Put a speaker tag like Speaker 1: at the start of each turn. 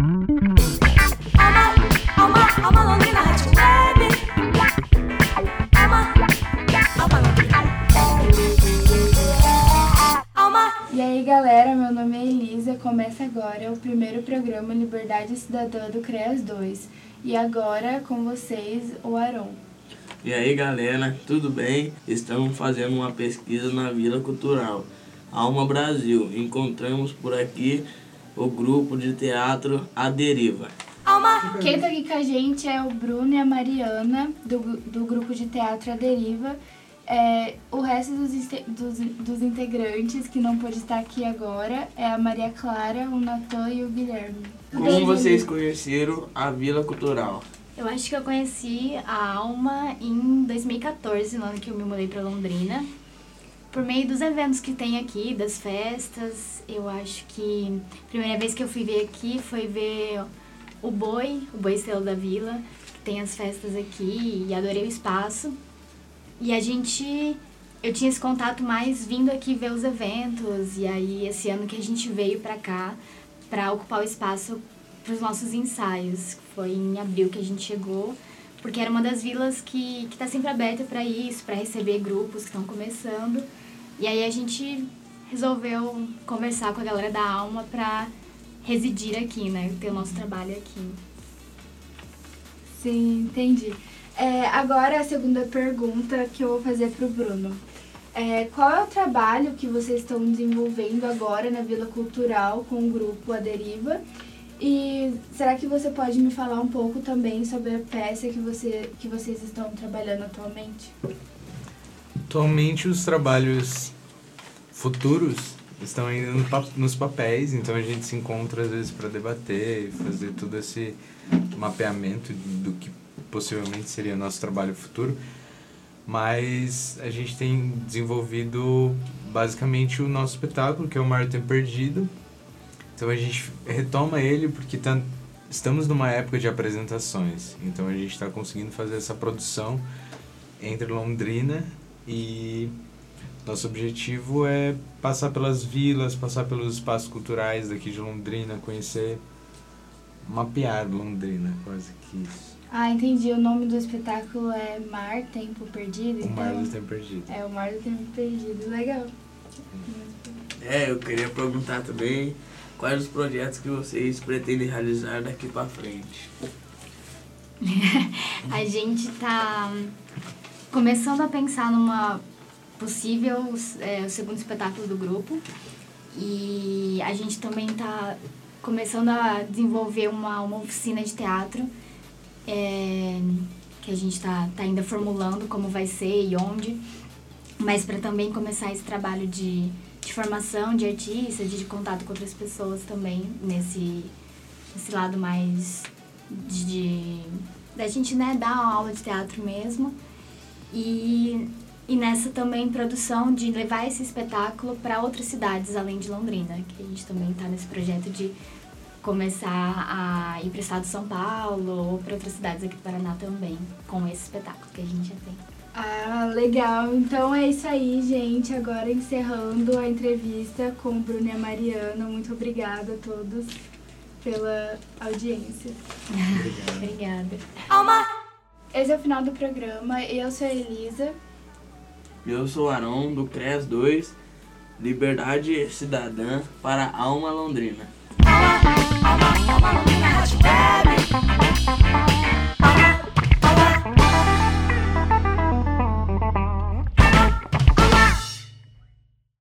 Speaker 1: E aí galera, meu nome é Elisa, começa agora o primeiro programa Liberdade Cidadã do CREAS 2. E agora com vocês, o Aron.
Speaker 2: E aí galera, tudo bem? Estamos fazendo uma pesquisa na Vila Cultural Alma Brasil. Encontramos por aqui o grupo de teatro A Deriva.
Speaker 3: Alma,
Speaker 1: Quem tá aqui com a gente é o Bruno e a Mariana, do, do grupo de teatro A Deriva. É, o resto dos, dos, dos integrantes que não pôde estar aqui agora é a Maria Clara, o Natan e o Guilherme.
Speaker 2: Como vocês conheceram a Vila Cultural?
Speaker 4: Eu acho que eu conheci a Alma em 2014, no ano que eu me mudei para Londrina. Por meio dos eventos que tem aqui, das festas, eu acho que a primeira vez que eu fui ver aqui foi ver o Boi, o Boi Estrela da Vila, que tem as festas aqui, e adorei o espaço. E a gente, eu tinha esse contato mais vindo aqui ver os eventos, e aí esse ano que a gente veio pra cá para ocupar o espaço para os nossos ensaios. Foi em abril que a gente chegou, porque era uma das vilas que está sempre aberta para isso, para receber grupos que estão começando. E aí a gente resolveu conversar com a galera da Alma para residir aqui, né? Ter o nosso trabalho aqui.
Speaker 1: Sim, entendi. É, agora a segunda pergunta que eu vou fazer pro Bruno. É, qual é o trabalho que vocês estão desenvolvendo agora na Vila Cultural com o grupo A Deriva? E será que você pode me falar um pouco também sobre a peça que, você, que vocês estão trabalhando atualmente?
Speaker 5: Atualmente os trabalhos futuros estão ainda no nos papéis, então a gente se encontra às vezes para debater e fazer todo esse mapeamento do que possivelmente seria nosso trabalho futuro. Mas a gente tem desenvolvido basicamente o nosso espetáculo, que é o Mar Tempo Perdido. Então a gente retoma ele porque tá, estamos numa época de apresentações. Então a gente está conseguindo fazer essa produção entre Londrina e nosso objetivo é passar pelas vilas, passar pelos espaços culturais daqui de Londrina, conhecer, mapear Londrina, quase que isso.
Speaker 1: Ah, entendi. O nome do espetáculo é Mar, Tempo Perdido.
Speaker 5: O Mar
Speaker 1: então-
Speaker 5: do Tempo Perdido.
Speaker 1: É, o Mar do Tempo Perdido. Legal.
Speaker 2: É, eu queria perguntar também quais os projetos que vocês pretendem realizar daqui para frente.
Speaker 4: A gente tá começando a pensar numa possível é, segundo espetáculo do grupo e a gente também tá começando a desenvolver uma, uma oficina de teatro é, que a gente tá, tá ainda formulando como vai ser e onde, mas para também começar esse trabalho de, de formação de artista, de, de contato com outras pessoas também nesse, nesse lado mais de da gente né dar aula de teatro mesmo. E e nessa também produção de levar esse espetáculo para outras cidades além de Londrina que a gente também está nesse projeto de começar a ir para o estado de São Paulo ou para outras cidades aqui do Paraná também com esse espetáculo que a gente já tem
Speaker 1: ah, legal. Então é isso aí, gente. Agora encerrando a entrevista com o e a Mariana. Muito obrigada a todos pela audiência.
Speaker 4: obrigada.
Speaker 3: Alma!
Speaker 1: Esse é o final do programa. Eu sou a Elisa.
Speaker 2: Eu sou o Arão, do CRES 2, Liberdade Cidadã para Alma Londrina. Alma, alma, alma Londrina,